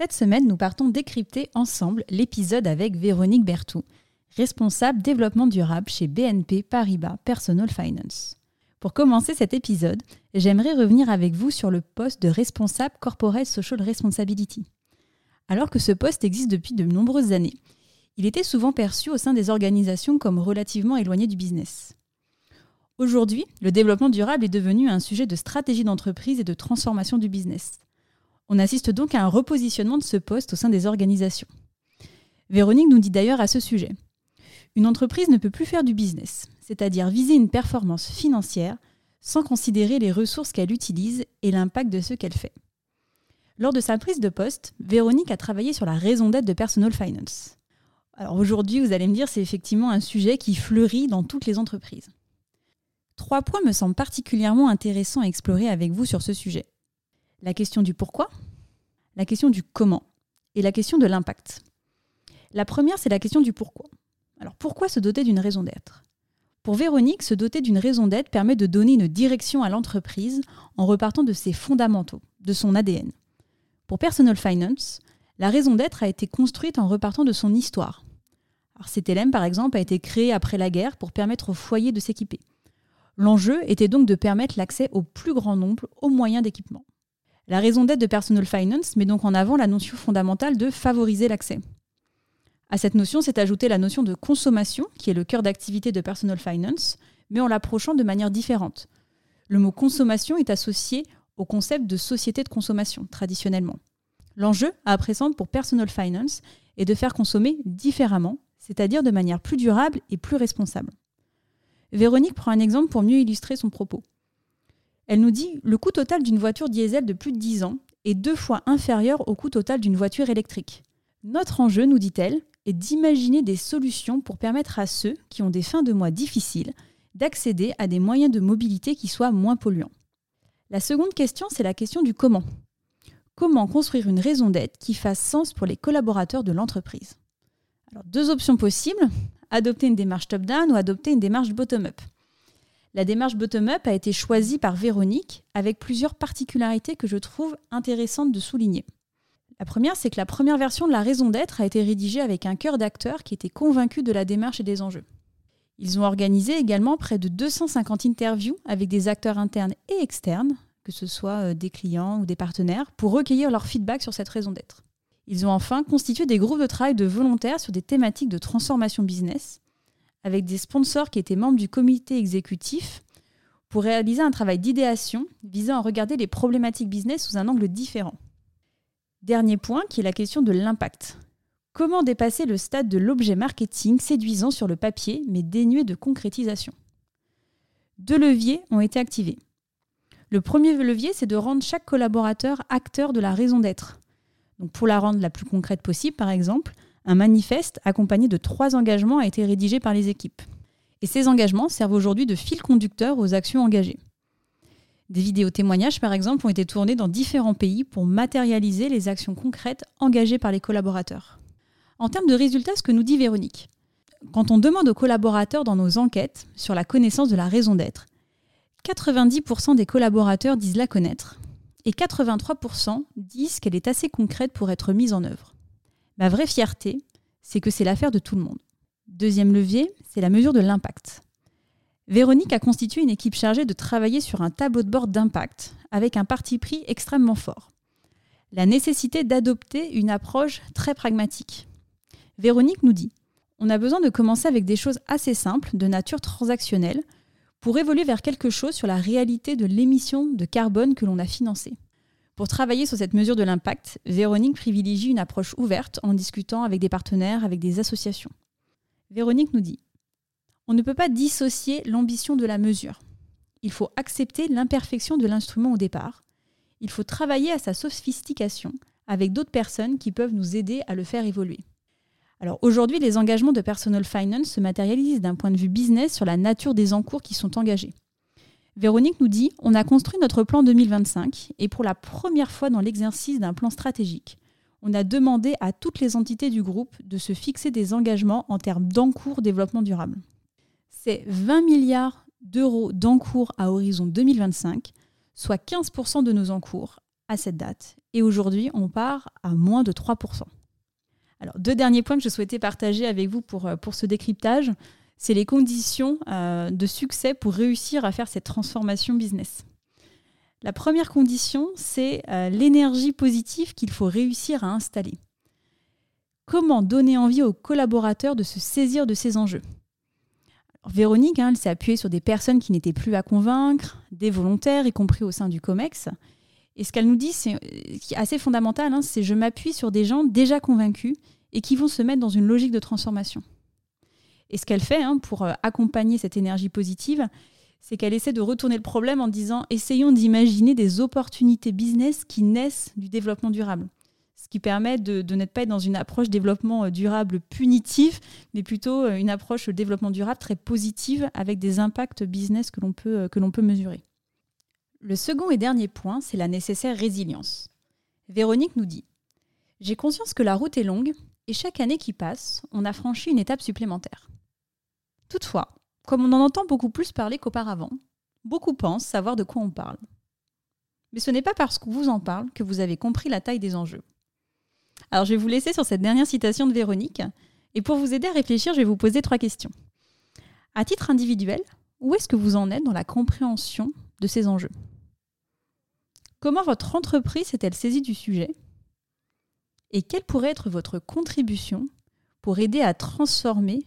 Cette semaine, nous partons décrypter ensemble l'épisode avec Véronique Bertou, responsable développement durable chez BNP Paribas Personal Finance. Pour commencer cet épisode, j'aimerais revenir avec vous sur le poste de responsable Corporate Social Responsibility. Alors que ce poste existe depuis de nombreuses années, il était souvent perçu au sein des organisations comme relativement éloigné du business. Aujourd'hui, le développement durable est devenu un sujet de stratégie d'entreprise et de transformation du business. On assiste donc à un repositionnement de ce poste au sein des organisations. Véronique nous dit d'ailleurs à ce sujet Une entreprise ne peut plus faire du business, c'est-à-dire viser une performance financière sans considérer les ressources qu'elle utilise et l'impact de ce qu'elle fait. Lors de sa prise de poste, Véronique a travaillé sur la raison d'être de Personal Finance. Alors aujourd'hui, vous allez me dire, c'est effectivement un sujet qui fleurit dans toutes les entreprises. Trois points me semblent particulièrement intéressants à explorer avec vous sur ce sujet la question du pourquoi, la question du comment et la question de l'impact. La première, c'est la question du pourquoi. Alors pourquoi se doter d'une raison d'être? Pour Véronique, se doter d'une raison d'être permet de donner une direction à l'entreprise en repartant de ses fondamentaux, de son ADN. Pour Personal Finance, la raison d'être a été construite en repartant de son histoire. CTLM, par exemple, a été créé après la guerre pour permettre aux foyers de s'équiper. L'enjeu était donc de permettre l'accès au plus grand nombre aux moyens d'équipement. La raison d'être de Personal Finance met donc en avant la notion fondamentale de favoriser l'accès. À cette notion s'est ajoutée la notion de consommation, qui est le cœur d'activité de Personal Finance, mais en l'approchant de manière différente. Le mot consommation est associé au concept de société de consommation, traditionnellement. L'enjeu, à présent, pour Personal Finance, est de faire consommer différemment, c'est-à-dire de manière plus durable et plus responsable. Véronique prend un exemple pour mieux illustrer son propos. Elle nous dit le coût total d'une voiture diesel de plus de 10 ans est deux fois inférieur au coût total d'une voiture électrique. Notre enjeu, nous dit-elle, est d'imaginer des solutions pour permettre à ceux qui ont des fins de mois difficiles d'accéder à des moyens de mobilité qui soient moins polluants. La seconde question, c'est la question du comment. Comment construire une raison d'être qui fasse sens pour les collaborateurs de l'entreprise? Deux options possibles, adopter une démarche top-down ou adopter une démarche bottom-up. La démarche bottom-up a été choisie par Véronique avec plusieurs particularités que je trouve intéressantes de souligner. La première, c'est que la première version de la raison d'être a été rédigée avec un cœur d'acteurs qui étaient convaincus de la démarche et des enjeux. Ils ont organisé également près de 250 interviews avec des acteurs internes et externes, que ce soit euh, des clients ou des partenaires, pour recueillir leur feedback sur cette raison d'être. Ils ont enfin constitué des groupes de travail de volontaires sur des thématiques de transformation business, avec des sponsors qui étaient membres du comité exécutif pour réaliser un travail d'idéation visant à regarder les problématiques business sous un angle différent. Dernier point qui est la question de l'impact. Comment dépasser le stade de l'objet marketing séduisant sur le papier mais dénué de concrétisation? Deux leviers ont été activés. Le premier levier, c'est de rendre chaque collaborateur acteur de la raison d'être. Donc pour la rendre la plus concrète possible, par exemple, un manifeste accompagné de trois engagements a été rédigé par les équipes. Et ces engagements servent aujourd'hui de fil conducteur aux actions engagées. Des vidéos témoignages, par exemple, ont été tournées dans différents pays pour matérialiser les actions concrètes engagées par les collaborateurs. En termes de résultats, ce que nous dit Véronique. Quand on demande aux collaborateurs dans nos enquêtes sur la connaissance de la raison d'être, 90% des collaborateurs disent la connaître et 83% disent qu'elle est assez concrète pour être mise en œuvre. Ma vraie fierté, c'est que c'est l'affaire de tout le monde. Deuxième levier, c'est la mesure de l'impact. Véronique a constitué une équipe chargée de travailler sur un tableau de bord d'impact, avec un parti pris extrêmement fort. La nécessité d'adopter une approche très pragmatique. Véronique nous dit on a besoin de commencer avec des choses assez simples, de nature transactionnelle, pour évoluer vers quelque chose sur la réalité de l'émission de carbone que l'on a financée. Pour travailler sur cette mesure de l'impact, Véronique privilégie une approche ouverte en discutant avec des partenaires, avec des associations. Véronique nous dit On ne peut pas dissocier l'ambition de la mesure. Il faut accepter l'imperfection de l'instrument au départ. Il faut travailler à sa sophistication avec d'autres personnes qui peuvent nous aider à le faire évoluer. Alors aujourd'hui, les engagements de Personal Finance se matérialisent d'un point de vue business sur la nature des encours qui sont engagés. Véronique nous dit On a construit notre plan 2025 et pour la première fois dans l'exercice d'un plan stratégique, on a demandé à toutes les entités du groupe de se fixer des engagements en termes d'encours développement durable. C'est 20 milliards d'euros d'encours à horizon 2025, soit 15% de nos encours à cette date. Et aujourd'hui, on part à moins de 3%. Alors, deux derniers points que je souhaitais partager avec vous pour, euh, pour ce décryptage, c'est les conditions euh, de succès pour réussir à faire cette transformation business. La première condition, c'est euh, l'énergie positive qu'il faut réussir à installer. Comment donner envie aux collaborateurs de se saisir de ces enjeux? Véronique, hein, elle s'est appuyée sur des personnes qui n'étaient plus à convaincre, des volontaires, y compris au sein du COMEX. Et ce qu'elle nous dit, c'est assez fondamental, hein, c'est je m'appuie sur des gens déjà convaincus et qui vont se mettre dans une logique de transformation. Et ce qu'elle fait hein, pour euh, accompagner cette énergie positive, c'est qu'elle essaie de retourner le problème en disant essayons d'imaginer des opportunités business qui naissent du développement durable. Ce qui permet de, de n'être pas dans une approche développement euh, durable punitif, mais plutôt euh, une approche développement durable très positive avec des impacts business que l'on peut, que l'on peut mesurer. Le second et dernier point, c'est la nécessaire résilience. Véronique nous dit J'ai conscience que la route est longue et chaque année qui passe, on a franchi une étape supplémentaire. Toutefois, comme on en entend beaucoup plus parler qu'auparavant, beaucoup pensent savoir de quoi on parle. Mais ce n'est pas parce qu'on vous en parle que vous avez compris la taille des enjeux. Alors je vais vous laisser sur cette dernière citation de Véronique, et pour vous aider à réfléchir, je vais vous poser trois questions. À titre individuel, où est-ce que vous en êtes dans la compréhension de ces enjeux? Comment votre entreprise s'est-elle saisie du sujet? Et quelle pourrait être votre contribution pour aider à transformer